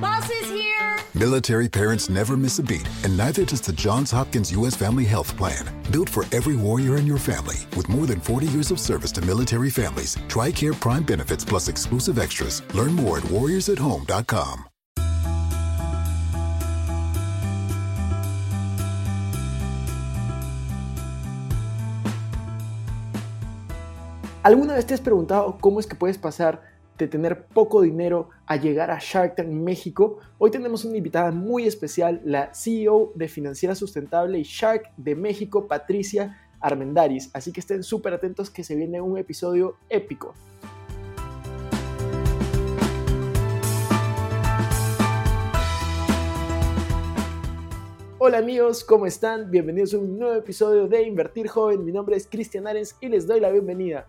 Bus is here! Military parents never miss a beat, and neither does the Johns Hopkins U.S. Family Health Plan. Built for every warrior in your family, with more than 40 years of service to military families, TRICARE Prime benefits plus exclusive extras. Learn more at warriorsathome.com. ¿Alguna vez te has preguntado cómo es que puedes pasar de tener poco dinero a llegar a Shark Tank México? Hoy tenemos una invitada muy especial, la CEO de Financiera Sustentable y Shark de México, Patricia Armendaris. Así que estén súper atentos que se viene un episodio épico. Hola amigos, ¿cómo están? Bienvenidos a un nuevo episodio de Invertir Joven. Mi nombre es Cristian Arens y les doy la bienvenida.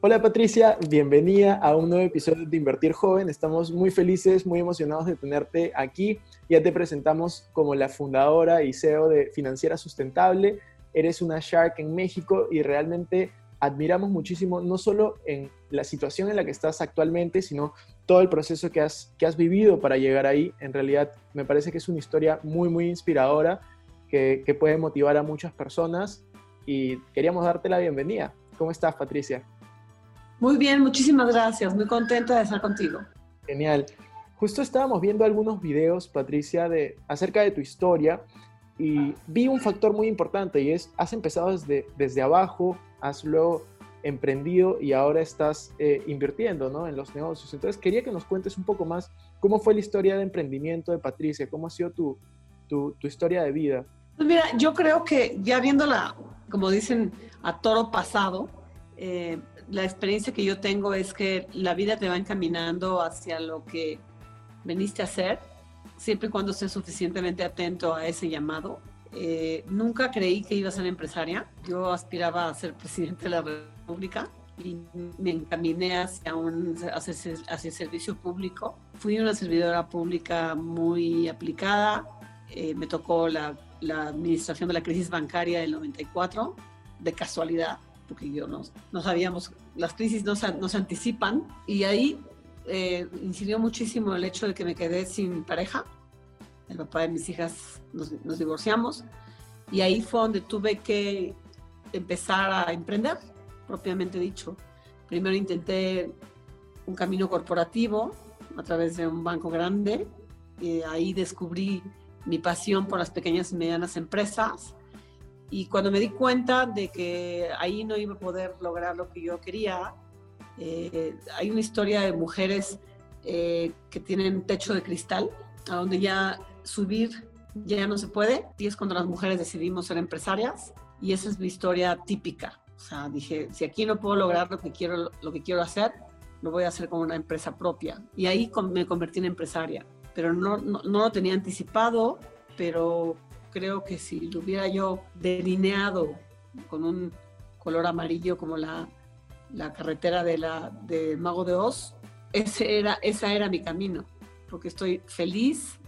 Hola Patricia, bienvenida a un nuevo episodio de Invertir Joven. Estamos muy felices, muy emocionados de tenerte aquí. Ya te presentamos como la fundadora y CEO de Financiera Sustentable. Eres una Shark en México y realmente admiramos muchísimo no solo en la situación en la que estás actualmente, sino todo el proceso que has, que has vivido para llegar ahí. En realidad me parece que es una historia muy, muy inspiradora que, que puede motivar a muchas personas y queríamos darte la bienvenida. ¿Cómo estás, Patricia? Muy bien, muchísimas gracias. Muy contenta de estar contigo. Genial. Justo estábamos viendo algunos videos, Patricia, de, acerca de tu historia y vi un factor muy importante y es, has empezado desde, desde abajo, has luego emprendido y ahora estás eh, invirtiendo ¿no? en los negocios. Entonces quería que nos cuentes un poco más cómo fue la historia de emprendimiento de Patricia, cómo ha sido tu, tu, tu historia de vida. Pues mira, yo creo que ya viéndola, como dicen, a toro pasado, eh, la experiencia que yo tengo es que la vida te va encaminando hacia lo que veniste a hacer, siempre y cuando estés suficientemente atento a ese llamado. Eh, nunca creí que iba a ser empresaria. Yo aspiraba a ser presidente de la República y me encaminé hacia, un, hacia, el servicio público. Fui una servidora pública muy aplicada. Eh, me tocó la, la administración de la crisis bancaria del 94, de casualidad porque yo no, no sabíamos, las crisis no se, no se anticipan, y ahí eh, incidió muchísimo el hecho de que me quedé sin pareja. El papá de mis hijas nos, nos divorciamos, y ahí fue donde tuve que empezar a emprender, propiamente dicho. Primero intenté un camino corporativo a través de un banco grande, y ahí descubrí mi pasión por las pequeñas y medianas empresas y cuando me di cuenta de que ahí no iba a poder lograr lo que yo quería, eh, hay una historia de mujeres eh, que tienen techo de cristal, a donde ya subir ya no se puede, y es cuando las mujeres decidimos ser empresarias, y esa es mi historia típica. O sea, dije, si aquí no puedo lograr lo que quiero, lo que quiero hacer, lo voy a hacer con una empresa propia. Y ahí me convertí en empresaria, pero no, no, no lo tenía anticipado, pero creo que si lo hubiera yo delineado con un color amarillo como la, la carretera de la de Mago de Oz, ese era, esa era mi camino, porque estoy feliz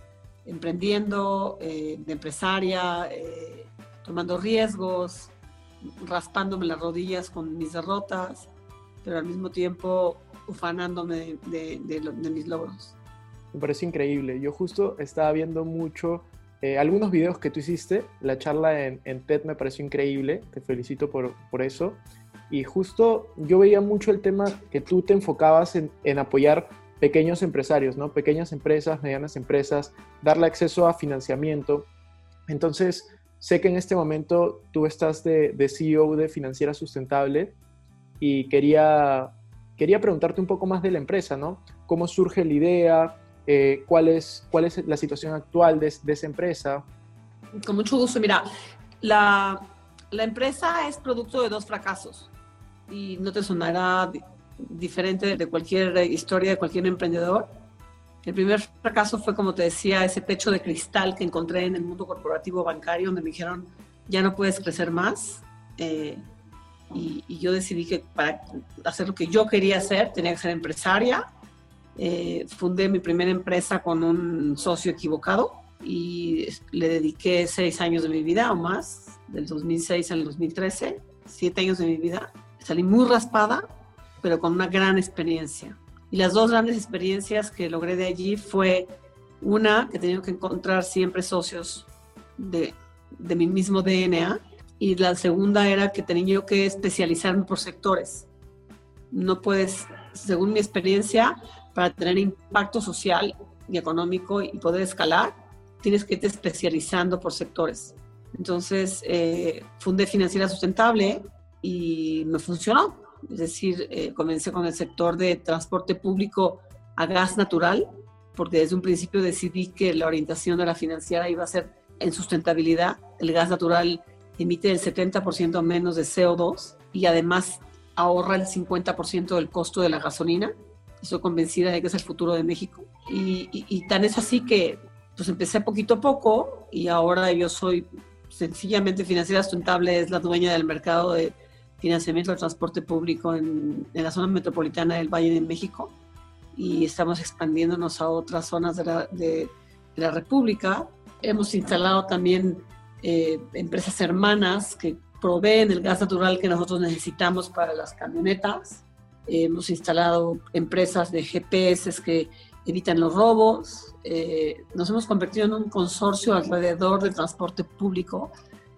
emprendiendo eh, de empresaria, eh, tomando riesgos, raspándome las rodillas con mis derrotas, pero al mismo tiempo ufanándome de, de, de mis logros. Me parece increíble. Yo justo estaba viendo mucho eh, algunos videos que tú hiciste, la charla en, en TED me pareció increíble, te felicito por, por, eso. Y justo yo veía mucho el tema que tú te enfocabas en, en, apoyar pequeños empresarios, ¿no? Pequeñas empresas, medianas empresas, darle acceso a financiamiento. Entonces, sé que en este momento tú estás de, de CEO de Financiera Sustentable y quería, quería preguntarte un poco más de la empresa, ¿no? ¿Cómo surge la idea? Eh, cuál, es, cuál es la situación actual de, de, esa empresa. Con mucho gusto. Mira, la, la empresa es producto de dos fracasos y no te sonará diferente de cualquier historia de cualquier emprendedor. El primer fracaso fue, como te decía, ese techo de cristal que encontré en el mundo corporativo bancario, donde me dijeron, ya no puedes crecer más. Eh, y, yo decidí que para hacer lo que yo quería hacer, tenía que ser empresaria. Eh, fundé mi primera empresa con un socio equivocado y le dediqué seis años de mi vida o más, del 2006 al 2013, siete años de mi vida. Salí muy raspada, pero con una gran experiencia. Y las dos grandes experiencias que logré de allí fue una, que tenía que encontrar siempre socios de, de mi mismo DNA, y la segunda era que tenía yo que especializarme por sectores. No puedes, según mi experiencia, para tener impacto social y económico y poder escalar, tienes que irte especializando por sectores. Entonces, eh, fundé Financiera Sustentable y me funcionó. Es decir, eh, comencé con el sector de transporte público a gas natural, porque desde un principio decidí que la orientación de la financiera iba a ser en sustentabilidad. El gas natural emite el 70% menos de CO2 y además ahorra el 50% del costo de la gasolina. Estoy convencida de que es el futuro de México. Y, y, tan es así que pues empecé poquito a poco y ahora yo soy sencillamente financiera sustentable, es la dueña del mercado de financiamiento del transporte público en, en, la zona metropolitana del Valle de México y estamos expandiéndonos a otras zonas de la, de, de la República. Hemos instalado también eh, empresas hermanas que proveen el gas natural que nosotros necesitamos para las camionetas. Eh, hemos instalado empresas de GPS que evitan los robos. Eh, nos hemos convertido en un consorcio alrededor del transporte público,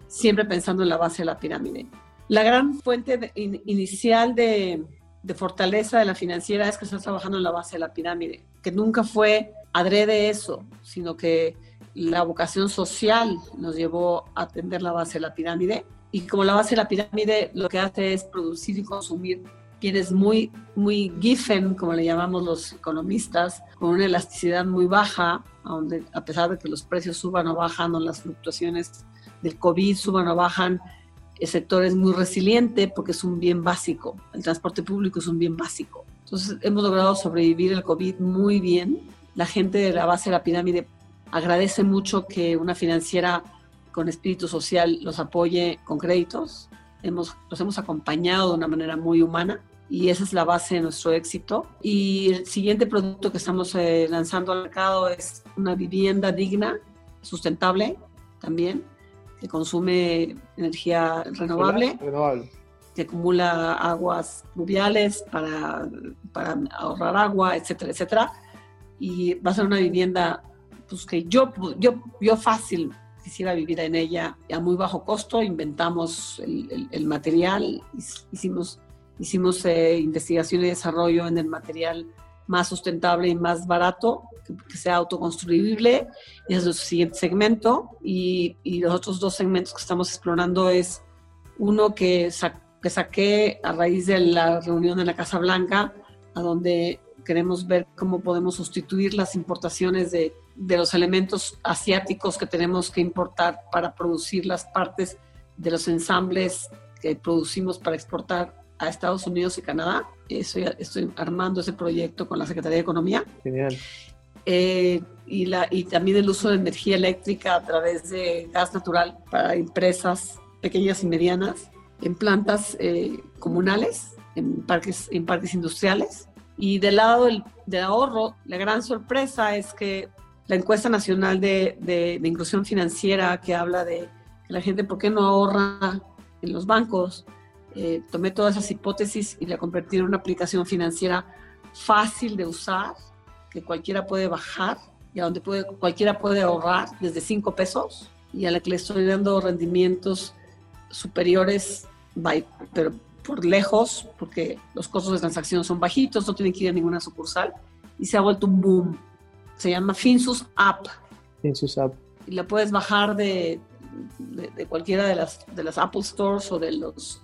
siempre pensando en la base de la pirámide. La gran fuente inicial de, de, fortaleza de la financiera es que está trabajando en la base de la pirámide, que nunca fue adrede eso, sino que la vocación social nos llevó a atender la base de la pirámide. Y como la base de la pirámide lo que hace es producir y consumir bienes muy, muy giffen, como le llamamos los economistas, con una elasticidad muy baja, donde a pesar de que los precios suban o bajan o las fluctuaciones del COVID suban o bajan, el sector es muy resiliente porque es un bien básico. El transporte público es un bien básico. Entonces hemos logrado sobrevivir el COVID muy bien. La gente de la base de la pirámide agradece mucho que una financiera con espíritu social los apoye con créditos. Hemos, los hemos acompañado de una manera muy humana y esa es la base de nuestro éxito. Y el siguiente producto que estamos eh, lanzando al mercado es una vivienda digna, sustentable también, que consume energía renovable, renovable. que acumula aguas pluviales para, para ahorrar agua, etcétera, etcétera. Y va a ser una vivienda pues que yo, yo, yo fácil quisiera vivir en ella a muy bajo costo, inventamos el, el, material, hicimos, hicimos eh, investigación y desarrollo en el material más sustentable y más barato, que, sea autoconstruible, es nuestro siguiente segmento, y, y, los otros dos segmentos que estamos explorando es uno que, que saqué a raíz de la reunión en la Casa Blanca, a donde queremos ver cómo podemos sustituir las importaciones de de los elementos asiáticos que tenemos que importar para producir las partes de los ensambles que producimos para exportar a Estados Unidos y Canadá. Estoy, estoy armando ese proyecto con la Secretaría de Economía. Genial. Eh, y, la, y también el uso de energía eléctrica a través de gas natural para empresas pequeñas y medianas en plantas eh, comunales, en parques, en parques industriales. Y del lado del, del ahorro, la gran sorpresa es que la encuesta nacional de, de, inclusión financiera que habla de que la gente, ¿por qué no ahorra en los bancos? Eh, tomé todas esas hipótesis y la convertí en una aplicación financiera fácil de usar, que cualquiera puede bajar y a donde puede, cualquiera puede ahorrar desde 5 pesos y a la que le estoy dando rendimientos superiores, pero por lejos, porque los costos de transacción son bajitos, no tienen que ir a ninguna sucursal y se ha vuelto un boom se llama Finsus App. Finsus App. Y la puedes bajar de, de, cualquiera de las, de las Apple Stores o de los...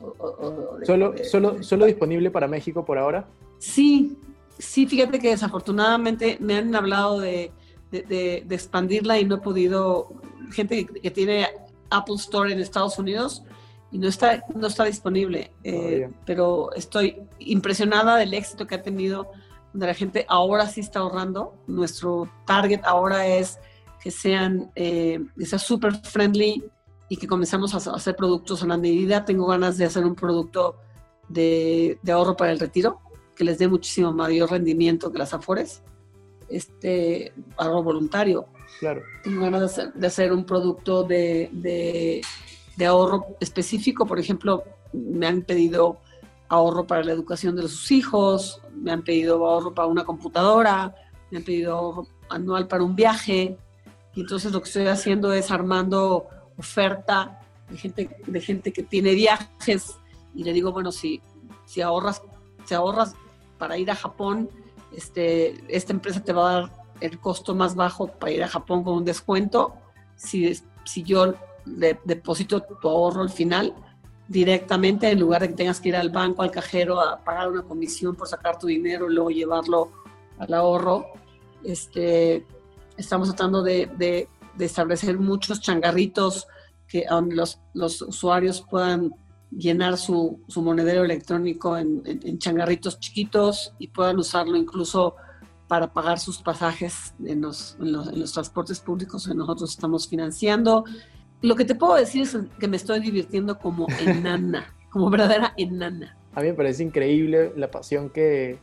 ¿Solo, solo, ¿Solo disponible para México por ahora? Sí, sí, fíjate que desafortunadamente me han hablado de, de, expandirla y no he podido, gente que, tiene Apple Store en Estados Unidos y no está, no está disponible, eh, pero estoy impresionada del éxito que ha tenido donde la gente ahora sí está ahorrando. Nuestro target ahora es que sean, eh, que sea súper friendly y que comenzamos a hacer productos a la medida. Tengo ganas de hacer un producto de, de ahorro para el retiro que les dé muchísimo mayor rendimiento que las afores. Este ahorro voluntario. Claro. Tengo ganas de hacer, de hacer un producto de, de, de ahorro específico. Por ejemplo, me han pedido ahorro para la educación de sus hijos, me han pedido ahorro para una computadora, me han pedido ahorro anual para un viaje. Y entonces lo que estoy haciendo es armando oferta de gente, de gente que tiene viajes y le digo, bueno, si, si ahorras, si ahorras para ir a Japón, este, esta empresa te va a dar el costo más bajo para ir a Japón con un descuento. Si, si yo le deposito tu ahorro al final, directamente en lugar de que tengas que ir al banco, al cajero a pagar una comisión por sacar tu dinero y luego llevarlo al ahorro. Este, estamos tratando de, de, de establecer muchos changarritos que donde los, los usuarios puedan llenar su, su monedero electrónico en, en, en, changarritos chiquitos y puedan usarlo incluso para pagar sus pasajes en los, en los, en los transportes públicos que nosotros estamos financiando lo que te puedo decir es que me estoy divirtiendo como enana, como verdadera enana. A mí me parece increíble la pasión que,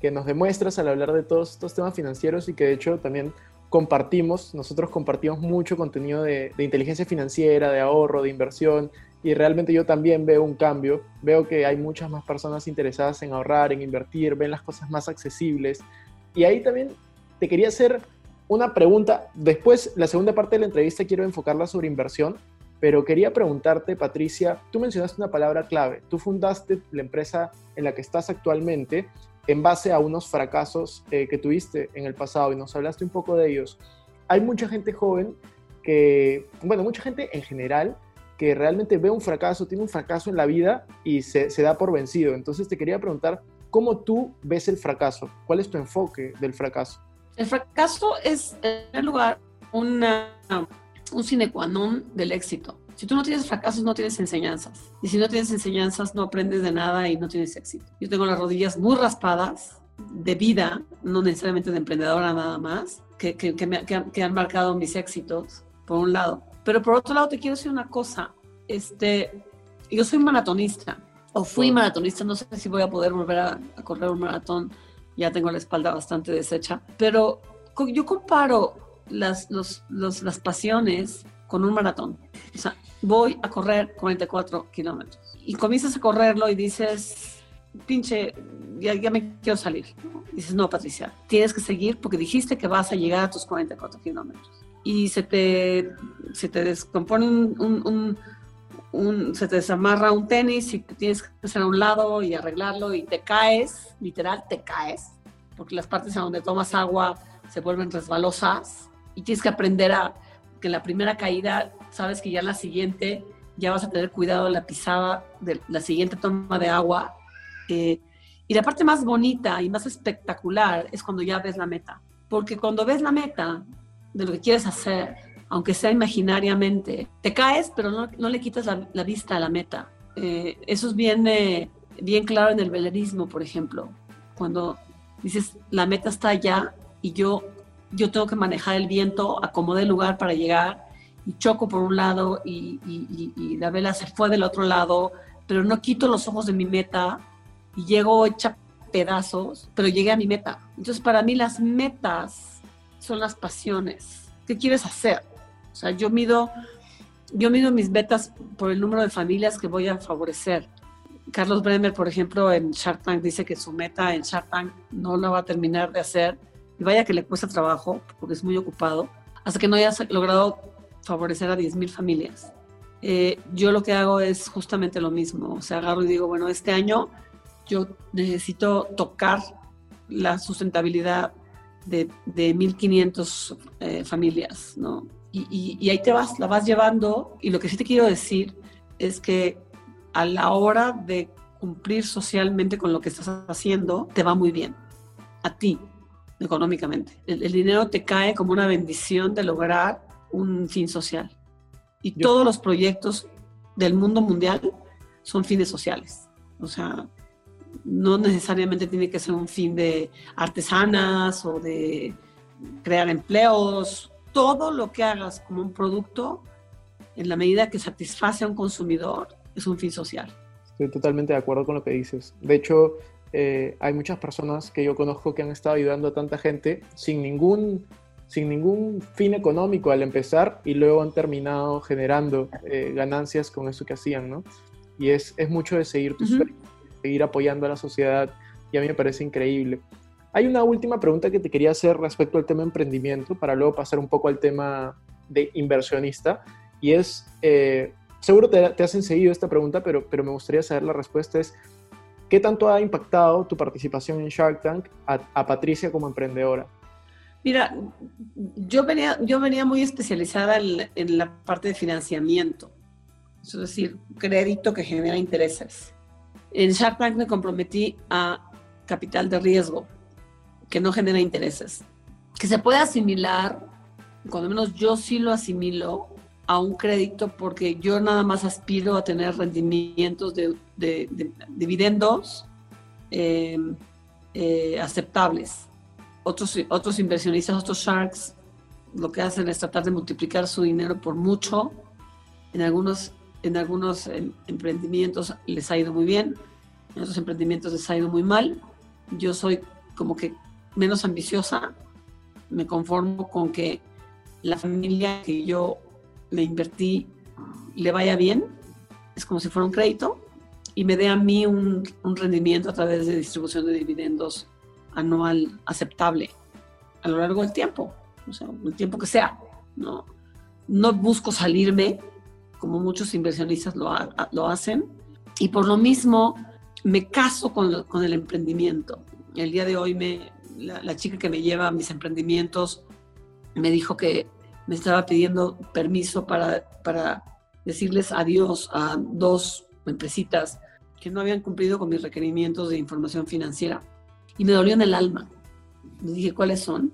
que nos demuestras al hablar de todos estos temas financieros y que de hecho también compartimos, nosotros compartimos mucho contenido de, de, inteligencia financiera, de ahorro, de inversión, y realmente yo también veo un cambio, veo que hay muchas más personas interesadas en ahorrar, en invertir, ven las cosas más accesibles, y ahí también te quería hacer una pregunta. Después, la segunda parte de la entrevista quiero enfocarla sobre inversión, pero quería preguntarte, Patricia, tú mencionaste una palabra clave. Tú fundaste la empresa en la que estás actualmente en base a unos fracasos eh, que tuviste en el pasado y nos hablaste un poco de ellos. Hay mucha gente joven que, bueno, mucha gente en general que realmente ve un fracaso, tiene un fracaso en la vida y se, da por vencido. Entonces te quería preguntar, ¿cómo tú ves el fracaso? ¿Cuál es tu enfoque del fracaso? El fracaso es, en primer lugar, una, un sine qua non del éxito. Si tú no tienes fracasos, no tienes enseñanzas. Y si no tienes enseñanzas, no aprendes de nada y no tienes éxito. Yo tengo las rodillas muy raspadas de vida, no necesariamente de emprendedora nada más, que, que, que, me, que, han marcado mis éxitos, por un lado. Pero por otro lado, te quiero decir una cosa. Este, yo soy maratonista, o fui maratonista, no sé si voy a poder volver a, a correr un maratón ya tengo la espalda bastante deshecha, pero yo comparo las, los, los, las pasiones con un maratón. O sea, voy a correr 44 kilómetros y comienzas a correrlo y dices, pinche, ya, ya me quiero salir. dices, no, Patricia, tienes que seguir porque dijiste que vas a llegar a tus 44 kilómetros. Y se te, se te descompone un, un, un un, se te desamarra un tenis y tienes que hacer a un lado y arreglarlo y te caes, literal te caes, porque las partes a donde tomas agua se vuelven resbalosas y tienes que aprender a que la primera caída sabes que ya la siguiente ya vas a tener cuidado de la pisada de la siguiente toma de agua. Eh, y la parte más bonita y más espectacular es cuando ya ves la meta, porque cuando ves la meta de lo que quieres hacer, aunque sea imaginariamente. Te caes, pero no, no le quitas la, la, vista a la meta. Eh, eso es bien, eh, bien claro en el velerismo, por ejemplo. Cuando dices, la meta está allá y yo, yo tengo que manejar el viento, acomodar el lugar para llegar y choco por un lado y, la vela se fue del otro lado, pero no quito los ojos de mi meta y llego hecha pedazos, pero llegué a mi meta. Entonces, para mí las metas son las pasiones. ¿Qué quieres hacer? O sea, yo mido, yo mido mis metas por el número de familias que voy a favorecer. Carlos Bremer, por ejemplo, en Shark Tank dice que su meta en Shark Tank no la va a terminar de hacer. Y vaya que le cuesta trabajo, porque es muy ocupado, hasta que no haya logrado favorecer a 10.000 familias. Eh, yo lo que hago es justamente lo mismo. O sea, agarro y digo, bueno, este año yo necesito tocar la sustentabilidad de, de 1.500 eh, familias, ¿no? y, y, ahí te vas, la vas llevando. Y lo que sí te quiero decir es que a la hora de cumplir socialmente con lo que estás haciendo, te va muy bien. A ti, económicamente. El, el dinero te cae como una bendición de lograr un fin social. Y Yo. todos los proyectos del mundo mundial son fines sociales. O sea, no necesariamente tiene que ser un fin de artesanas o de crear empleos. Todo lo que hagas como un producto, en la medida que satisface a un consumidor, es un fin social. Estoy totalmente de acuerdo con lo que dices. De hecho, eh, hay muchas personas que yo conozco que han estado ayudando a tanta gente sin ningún, sin ningún fin económico al empezar y luego han terminado generando eh, ganancias con eso que hacían, ¿no? Y es, es mucho de seguir tus uh seguir apoyando a la sociedad y a mí me parece increíble. Hay una última pregunta que te quería hacer respecto al tema emprendimiento para luego pasar un poco al tema de inversionista y es, eh, seguro te, te, has seguido esta pregunta, pero, pero me gustaría saber la respuesta es, ¿Qué tanto ha impactado tu participación en Shark Tank a, Patricia como emprendedora? Mira, yo venía, yo venía muy especializada en, la parte de financiamiento, es decir, crédito que genera intereses. En Shark Tank me comprometí a capital de riesgo, que no genera intereses, que se puede asimilar, cuando menos yo sí lo asimilo, a un crédito porque yo nada más aspiro a tener rendimientos de, dividendos em, eh, aceptables. Otros, otros inversionistas, otros sharks, lo que hacen es tratar de multiplicar su dinero por mucho. En algunos, en algunos em, emprendimientos les ha ido muy bien, en otros emprendimientos les ha ido muy mal. Yo soy como que menos ambiciosa, me conformo con que la familia que yo me invertí le vaya bien, es como si fuera un crédito, y me dé a mí un, rendimiento a través de distribución de dividendos anual aceptable a lo largo del tiempo, o sea, el tiempo que sea. No, no busco salirme, como muchos inversionistas lo, lo hacen, y por lo mismo me caso con, con el emprendimiento. El día de hoy me, la, la, chica que me lleva a mis emprendimientos me dijo que me estaba pidiendo permiso para, para decirles adiós a dos empresitas que no habían cumplido con mis requerimientos de información financiera. Y me dolió en el alma. Le dije, ¿cuáles son?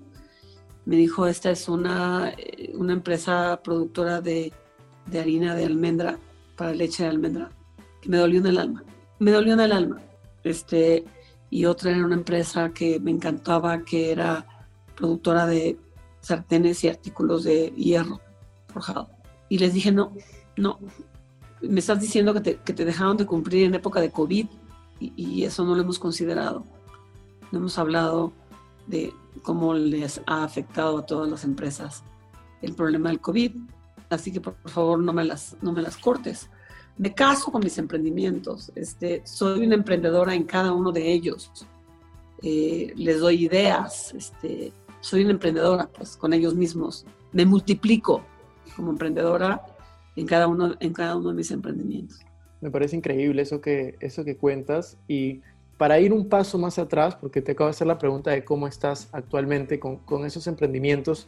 Me dijo, esta es una, eh, una empresa productora de, de harina de almendra, para leche de almendra, que me dolió en el alma. Me dolió en el alma. Este, y otra era una empresa que me encantaba, que era productora de sartenes y artículos de hierro forjado. Y les dije, no, no, me estás diciendo que te, que te dejaron de cumplir en época de COVID y, eso no lo hemos considerado. No hemos hablado de cómo les ha afectado a todas las empresas el problema del COVID. Así que por, favor no me, las, no me las cortes. Me caso con mis emprendimientos. Este, soy una emprendedora en cada uno de ellos. Eh, les doy ideas. Este, soy una emprendedora, pues con ellos mismos. Me multiplico como emprendedora en cada uno, en cada uno de mis emprendimientos. Me parece increíble eso que, eso que cuentas y para ir un paso más atrás, porque te acabo de hacer la pregunta de cómo estás actualmente con, con esos emprendimientos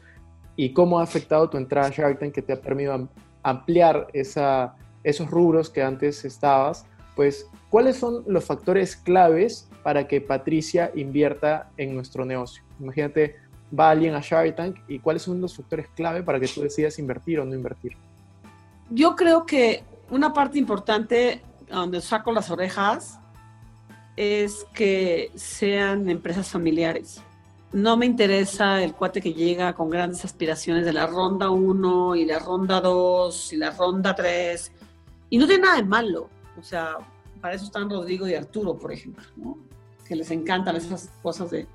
y cómo ha afectado tu entrada a Shark Tank que te ha permitido ampliar esa, esos rubros que antes estabas, pues, ¿cuáles son los factores claves para que Patricia invierta en nuestro negocio? Imagínate, va alguien a Shark Tank y cuáles son los factores clave para que tú decidas invertir o no invertir? Yo creo que una parte importante donde saco las orejas es que sean empresas familiares. No me interesa el cuate que llega con grandes aspiraciones de la ronda 1 y la ronda 2 y la ronda 3. Y no tiene nada de malo. O sea, para eso están Rodrigo y Arturo, por ejemplo, que les encantan esas cosas de,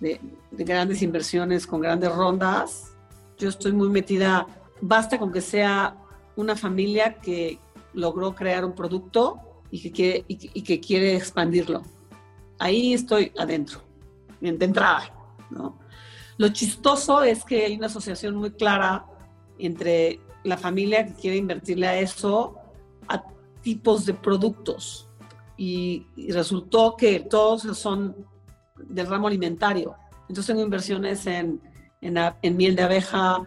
de, grandes inversiones con grandes rondas. Yo estoy muy metida, basta con que sea una familia que logró crear un producto y que quiere, y, que quiere expandirlo. Ahí estoy adentro, de entrada. ¿no? Lo chistoso es que hay una asociación muy clara entre la familia que quiere invertirle a eso, a tipos de productos. Y, y resultó que todos son del ramo alimentario. Entonces tengo inversiones en, en, miel de abeja,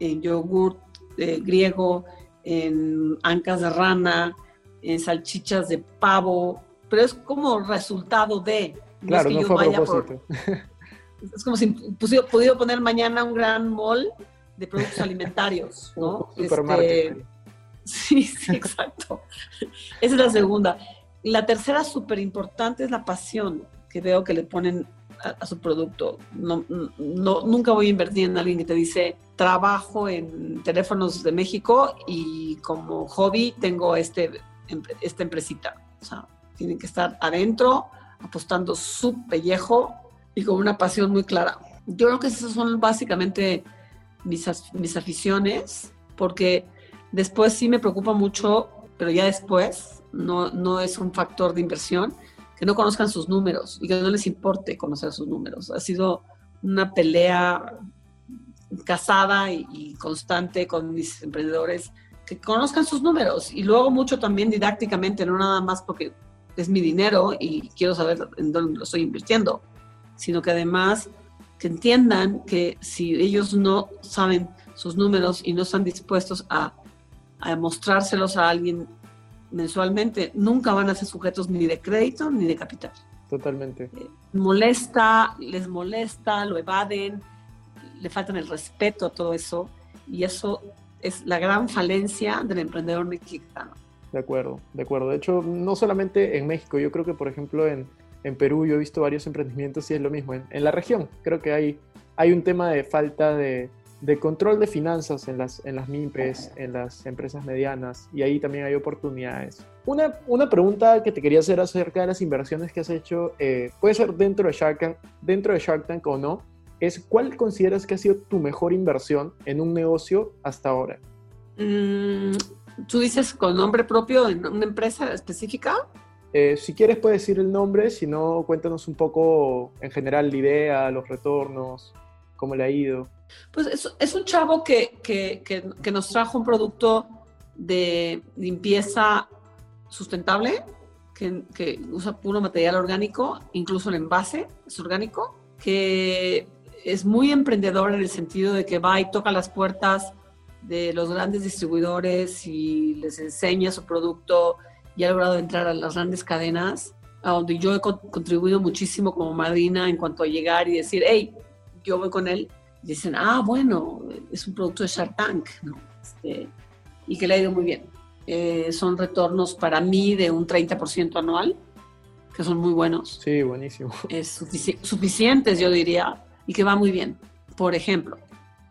en yogurt eh, griego, en ancas de rana, en salchichas de pavo, pero es como resultado de... Claro, no, fue propósito. es como si pudiera poner mañana un gran mall de productos alimentarios, ¿no? Este, sí, sí, exacto. Esa es la segunda. la tercera súper importante es la pasión que veo que le ponen a, su producto. No, no, nunca voy a invertir en alguien que te dice, trabajo en teléfonos de México y como hobby tengo este, esta empresita. O sea, tienen que estar adentro, apostando su pellejo y con una pasión muy clara. Yo creo que esas son básicamente mis, mis aficiones, porque después sí me preocupa mucho, pero ya después no, no es un factor de inversión, que no conozcan sus números y que no les importe conocer sus números. Ha sido una pelea casada y, constante con mis emprendedores que conozcan sus números y luego mucho también didácticamente, no nada más porque es mi dinero y quiero saber en dónde lo estoy invirtiendo, sino que además que entiendan que si ellos no saben sus números y no están dispuestos a, a mostrárselos a alguien mensualmente, nunca van a ser sujetos ni de crédito ni de capital. Totalmente. Eh, molesta, les molesta, lo evaden, le faltan el respeto a todo eso y eso es la gran falencia del emprendedor mexicano. De acuerdo, de acuerdo. De hecho, no solamente en México, yo creo que por ejemplo en, en Perú yo he visto varios emprendimientos y es lo mismo. En, en la región creo que hay, hay un tema de falta de, de control de finanzas en las, en las MIPES, en las empresas medianas, y ahí también hay oportunidades. Una, una pregunta que te quería hacer acerca de las inversiones que has hecho, eh, puede ser dentro de, Shark Tank, dentro de Shark Tank o no, es cuál consideras que ha sido tu mejor inversión en un negocio hasta ahora. Mm, ¿Tú dices con nombre propio en una empresa específica? Eh, si quieres puedes decir el nombre, si no cuéntanos un poco en general la idea, los retornos, cómo le ha ido. Pues es, un chavo que, que, que, nos trajo un producto de limpieza sustentable, que, usa puro material orgánico, incluso el envase es orgánico, que es muy emprendedor en el sentido de que va y toca las puertas de los grandes distribuidores y les enseña su producto y ha logrado entrar a las grandes cadenas, a donde yo he contribuido muchísimo como madrina en cuanto a llegar y decir, hey, yo voy con él dicen, ah, bueno, es un producto de Shark Tank, ¿no? Este, y que le ha ido muy bien. Eh, son retornos para mí de un 30% anual, que son muy buenos. Sí, buenísimo. Es suficientes, yo diría, y que va muy bien, por ejemplo.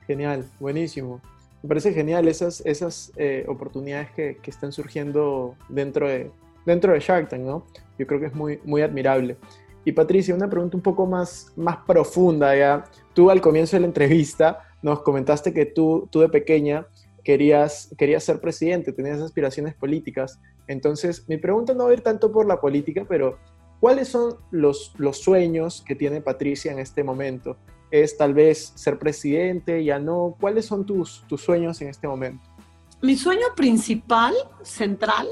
Genial, buenísimo. Me parece genial esas, esas eh, oportunidades que, que, están surgiendo dentro de, dentro de Shark Tank, ¿no? Yo creo que es muy, muy admirable. Y Patricia, una pregunta un poco más, más profunda ya. Tú al comienzo de la entrevista nos comentaste que tú, tú de pequeña querías, querías ser presidente, tenías aspiraciones políticas. Entonces, mi pregunta no va a ir tanto por la política, pero ¿cuáles son los, los sueños que tiene Patricia en este momento? ¿Es tal vez ser presidente? ¿Ya no? ¿Cuáles son tus, tus sueños en este momento? Mi sueño principal, central,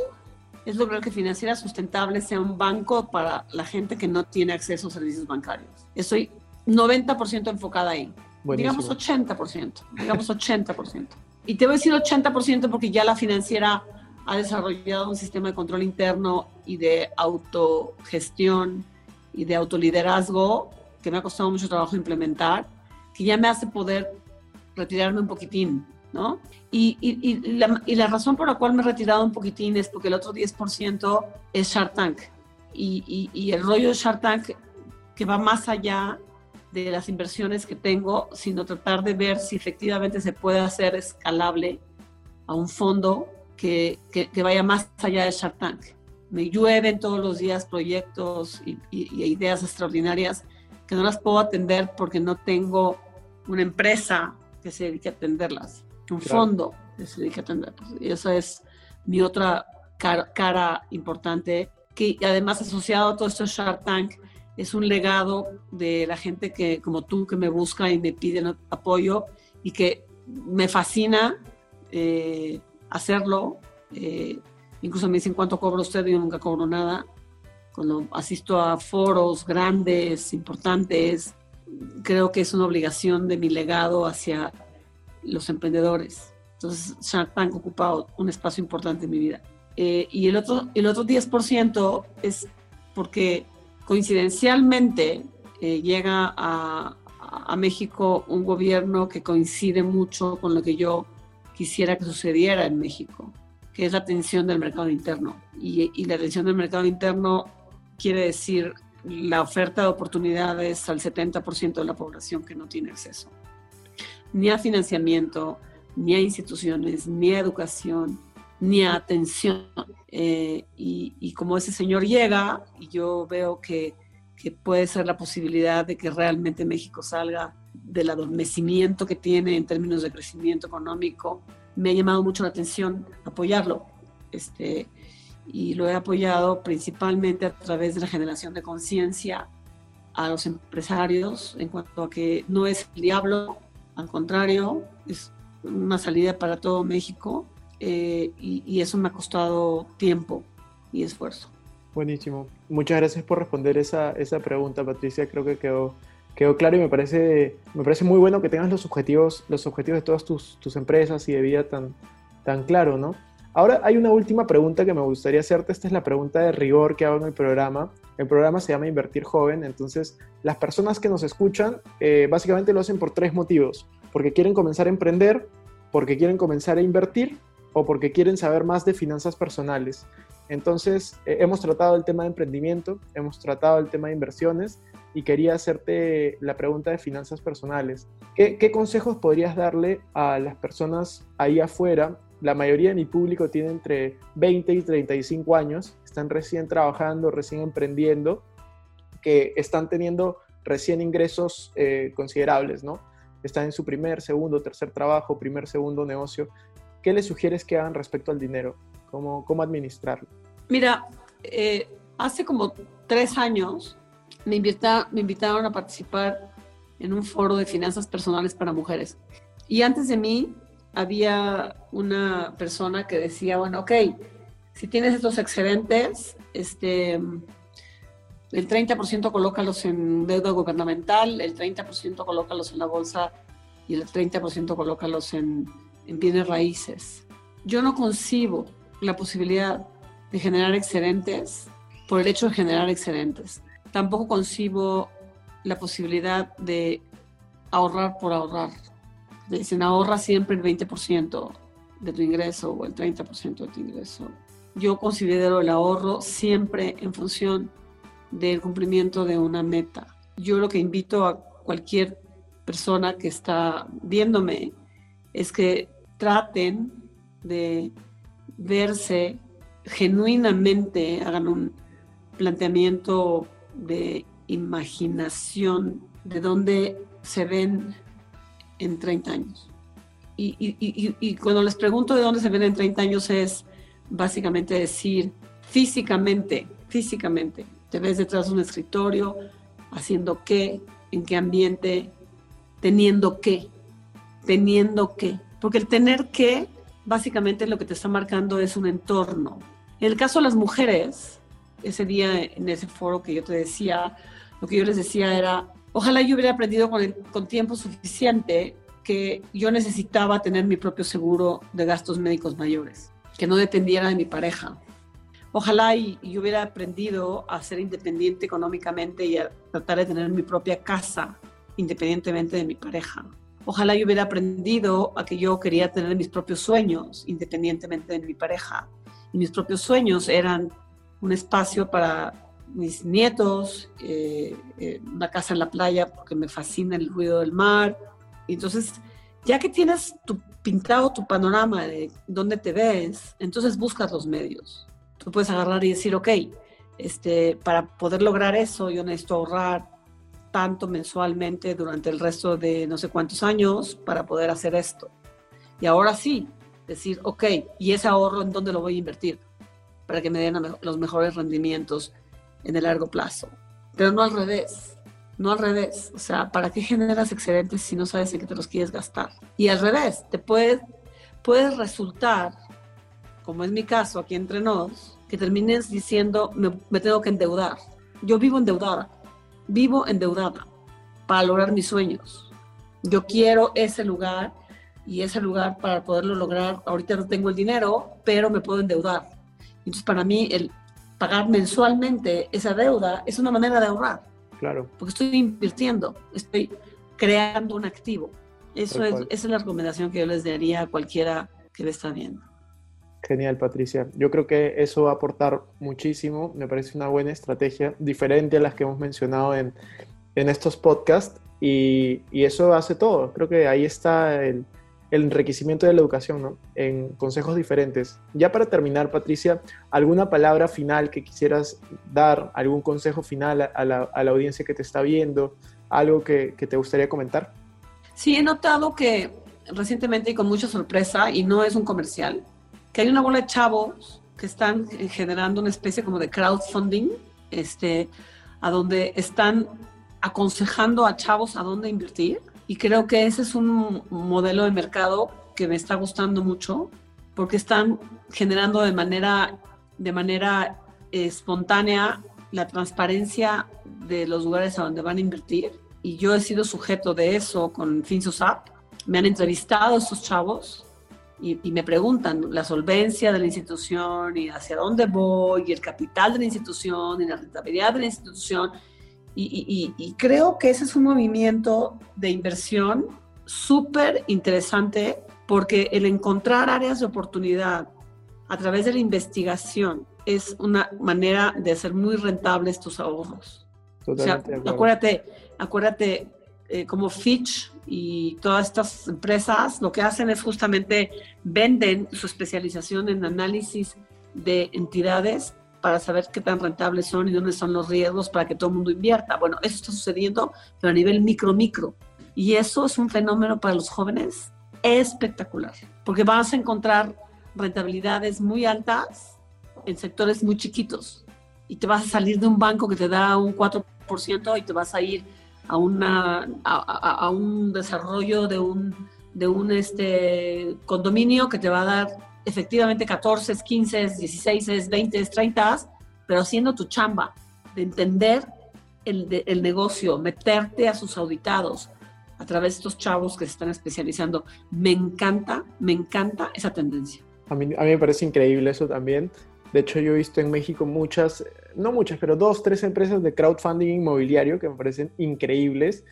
es lograr que Financiera Sustentable sea un banco para la gente que no tiene acceso a servicios bancarios. Estoy 90% enfocada ahí. Digamos 80%, digamos 80%. Y te voy a decir 80% porque ya la financiera ha desarrollado un sistema de control interno y de autogestión y de autoliderazgo que me ha costado mucho trabajo implementar, que ya me hace poder retirarme un poquitín ¿no? Y, y, la, y, la, razón por la cual me he retirado un poquitín es porque el otro 10% es Shark Tank. Y, el rollo de Shark Tank que va más allá de las inversiones que tengo, sino tratar de ver si efectivamente se puede hacer escalable a un fondo que, que, vaya más allá de Shark Tank. Me llueven todos los días proyectos y ideas extraordinarias que no las puedo atender porque no tengo una empresa que se dedique a atenderlas un fondo que se dedica a. Y esa es mi otra cara, importante, que además asociado a todo esto Shark Tank, es un legado de la gente que, como tú, que me busca y me piden apoyo y que me fascina eh, hacerlo. Eh, incluso me dicen cuánto cobra usted y yo nunca cobro nada. Cuando asisto a foros grandes, importantes, creo que es una obligación de mi legado hacia los emprendedores. Entonces, Shark Tank ocupa un espacio importante en mi vida. Eh, y el otro, el otro 10% es porque coincidencialmente eh, llega a, México un gobierno que coincide mucho con lo que yo quisiera que sucediera en México. que es la atención del mercado interno. Y, y la atención del mercado interno quiere decir la oferta de oportunidades al 70% de la población que no tiene acceso. Ni a financiamiento, ni a instituciones, ni a educación, ni a atención. Eh, y, como ese señor llega, y yo veo que, que, puede ser la posibilidad de que realmente México salga del adormecimiento que tiene en términos de crecimiento económico, me ha llamado mucho la atención apoyarlo. Este, y lo he apoyado principalmente a través de la generación de conciencia a los empresarios en cuanto a que no es el diablo, al contrario, es una salida para todo México eh, y, eso me ha costado tiempo y esfuerzo. Buenísimo. Muchas gracias por responder esa, esa pregunta, Patricia. Creo que quedó, quedó claro y me parece, me parece muy bueno que tengas los objetivos, los objetivos de todas tus, tus empresas y de vida tan, tan claro, ¿no? Ahora hay una última pregunta que me gustaría hacerte. Esta es la pregunta de rigor que hago en el programa. El programa se llama Invertir Joven. Entonces, las personas que nos escuchan eh, básicamente lo hacen por tres motivos. Porque quieren comenzar a emprender, porque quieren comenzar a invertir o porque quieren saber más de finanzas personales. Entonces, eh, hemos tratado el tema de emprendimiento, hemos tratado el tema de inversiones y quería hacerte la pregunta de finanzas personales. ¿Qué, consejos podrías darle a las personas ahí afuera la mayoría de mi público tiene entre 20 y 35 años, están recién trabajando, recién emprendiendo, que están teniendo recién ingresos eh, considerables, ¿no? Están en su primer, segundo, tercer trabajo, primer, segundo negocio. ¿Qué les sugieres que hagan respecto al dinero? ¿Cómo, cómo administrarlo? Mira, eh, hace como tres años me, me invitaron a participar en un foro de finanzas personales para mujeres. Y antes de mí había una persona que decía, bueno, ok, si tienes estos excedentes, este, el 30% colócalos en deuda gubernamental, el 30% colócalos en la bolsa y el 30% colócalos en, en bienes raíces. Yo no concibo la posibilidad de generar excedentes por el hecho de generar excedentes. Tampoco concibo la posibilidad de ahorrar por ahorrar dicen ahorra siempre el 20% de tu ingreso o el 30% de tu ingreso. Yo considero el ahorro siempre en función del cumplimiento de una meta. Yo lo que invito a cualquier persona que está viéndome es que traten de verse genuinamente, hagan un planteamiento de imaginación de dónde se ven en 30 años. Y, cuando les pregunto de dónde se ven en 30 años es básicamente decir físicamente, físicamente, te ves detrás de un escritorio, haciendo qué, en qué ambiente, teniendo qué, teniendo qué. Porque el tener qué, básicamente lo que te está marcando es un entorno. En el caso de las mujeres, ese día en ese foro que yo te decía, lo que yo les decía era, Ojalá yo hubiera aprendido con, tiempo suficiente que yo necesitaba tener mi propio seguro de gastos médicos mayores, que no dependiera de mi pareja. Ojalá y, yo hubiera aprendido a ser independiente económicamente y a tratar de tener mi propia casa independientemente de mi pareja. Ojalá yo hubiera aprendido a que yo quería tener mis propios sueños independientemente de mi pareja. Y mis propios sueños eran un espacio para mis nietos, eh, una casa en la playa porque me fascina el ruido del mar. Entonces, ya que tienes tu, pintado tu panorama de dónde te ves, entonces buscas los medios. Tú puedes agarrar y decir, ok, este, para poder lograr eso yo necesito ahorrar tanto mensualmente durante el resto de no sé cuántos años para poder hacer esto. Y ahora sí, decir, ok, ¿y ese ahorro en dónde lo voy a invertir? Para que me den los mejores rendimientos en el largo plazo. Pero no al revés, no al revés. O sea, ¿para qué generas excedentes si no sabes en qué te los quieres gastar? Y al revés, te puede, puede resultar, como es mi caso aquí entre nos, que termines diciendo, me, me tengo que endeudar. Yo vivo endeudada, vivo endeudada para lograr mis sueños. Yo quiero ese lugar y ese lugar para poderlo lograr, ahorita no tengo el dinero, pero me puedo endeudar. Entonces, para mí, el pagar mensualmente esa deuda es una manera de ahorrar. Claro. Porque estoy invirtiendo, estoy creando un activo. Eso es, esa es la recomendación que yo les daría a cualquiera que me está viendo. Genial, Patricia. Yo creo que eso va a aportar muchísimo. Me parece una buena estrategia, diferente a las que hemos mencionado en, en estos podcasts. Y, y, eso hace todo. Creo que ahí está el, el enriquecimiento de la educación, ¿no? En consejos diferentes. Ya para terminar, Patricia, ¿alguna palabra final que quisieras dar? ¿Algún consejo final a la, a la audiencia que te está viendo? ¿Algo que, que, te gustaría comentar? Sí, he notado que recientemente y con mucha sorpresa, y no es un comercial, que hay una bola de chavos que están generando una especie como de crowdfunding, este, a donde están aconsejando a chavos a dónde invertir y creo que ese es un modelo de mercado que me está gustando mucho porque están generando de manera, de manera espontánea la transparencia de los lugares a donde van a invertir. Y yo he sido sujeto de eso con FinSUSAP. Me han entrevistado estos chavos y, y, me preguntan la solvencia de la institución y hacia dónde voy, y el capital de la institución y la rentabilidad de la institución. Y, y, y, creo que ese es un movimiento de inversión súper interesante porque el encontrar áreas de oportunidad a través de la investigación es una manera de hacer muy rentables tus ahorros. O sea, acuérdate, acuérdate eh, como Fitch y todas estas empresas lo que hacen es justamente venden su especialización en análisis de entidades para saber qué tan rentables son y dónde son los riesgos para que todo el mundo invierta. Bueno, eso está sucediendo, pero a nivel micro, micro. Y eso es un fenómeno para los jóvenes espectacular, porque vas a encontrar rentabilidades muy altas en sectores muy chiquitos y te vas a salir de un banco que te da un 4% y te vas a ir a, una, a un desarrollo de un, de un este, condominio que te va a dar efectivamente 14, 15, 16, 20, 30, pero haciendo tu chamba de entender el, de, el negocio, meterte a sus auditados a través de estos chavos que se están especializando. Me encanta, me encanta esa tendencia. A mí, a mí me parece increíble eso también. De hecho, yo he visto en México muchas, no muchas, pero dos, tres empresas de crowdfunding inmobiliario que me parecen increíbles.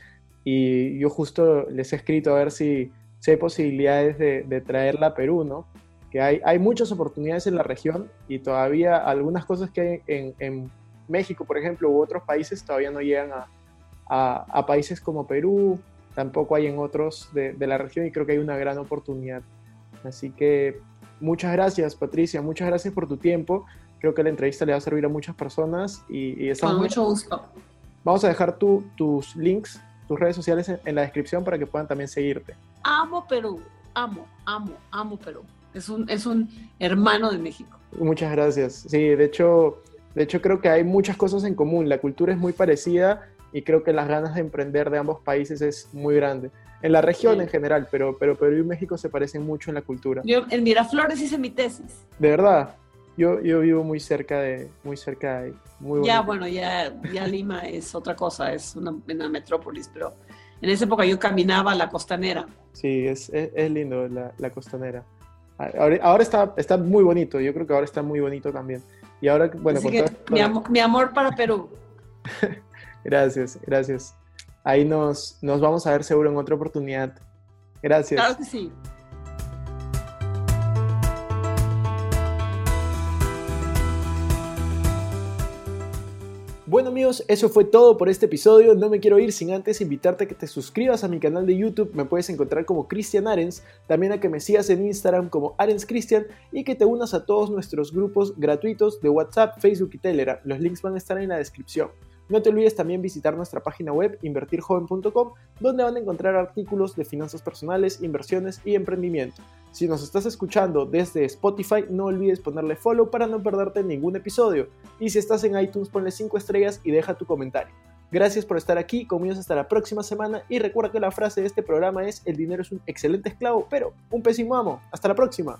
Y yo justo les he escrito a ver si, hay posibilidades de, de traerla a Perú, ¿no? Que hay, hay muchas oportunidades en la región y todavía algunas cosas que hay en, en México, por ejemplo, u otros países todavía no llegan a, a, a países como Perú, tampoco hay en otros de, de, la región y creo que hay una gran oportunidad. Así que muchas gracias, Patricia, muchas gracias por tu tiempo. Creo que la entrevista le va a servir a muchas personas y, y Con mucho gusto. Vamos a dejar tu, tus links, tus redes sociales en, en la descripción para que puedan también seguirte. Amo Perú, amo, amo, amo Perú. Es un, es un hermano de México. Muchas gracias. Sí, de hecho, de hecho creo que hay muchas cosas en común. La cultura es muy parecida y creo que las ganas de emprender de ambos países es muy grande. En la región sí. en general, pero, pero Perú y México se parecen mucho en la cultura. Yo en Miraflores hice mi tesis. De verdad. Yo, yo vivo muy cerca de, muy cerca de muy Ya, bueno, ya, ya Lima es otra cosa, es una, una metrópolis, pero en esa época yo caminaba a la costanera. Sí, es, es, es lindo la, la costanera. Ahora, está, está muy bonito, yo creo que ahora está muy bonito también. Y ahora, bueno, que, mi, amor, mi, amor, para Perú. gracias, gracias. Ahí nos, nos vamos a ver seguro en otra oportunidad. Gracias. Claro que sí. Bueno amigos, eso fue todo por este episodio. No me quiero ir sin antes invitarte a que te suscribas a mi canal de YouTube. Me puedes encontrar como Cristian Arens. También a que me sigas en Instagram como Arens Cristian y que te unas a todos nuestros grupos gratuitos de WhatsApp, Facebook y Telegram. Los links van a estar en la descripción. No te olvides también visitar nuestra página web invertirjoven.com donde van a encontrar artículos de finanzas personales, inversiones y emprendimiento. Si nos estás escuchando desde Spotify, no olvides ponerle follow para no perderte ningún episodio. Y si estás en iTunes, ponle 5 estrellas y deja tu comentario. Gracias por estar aquí, conmigo hasta la próxima semana y recuerda que la frase de este programa es el dinero es un excelente esclavo, pero un pésimo amo. Hasta la próxima.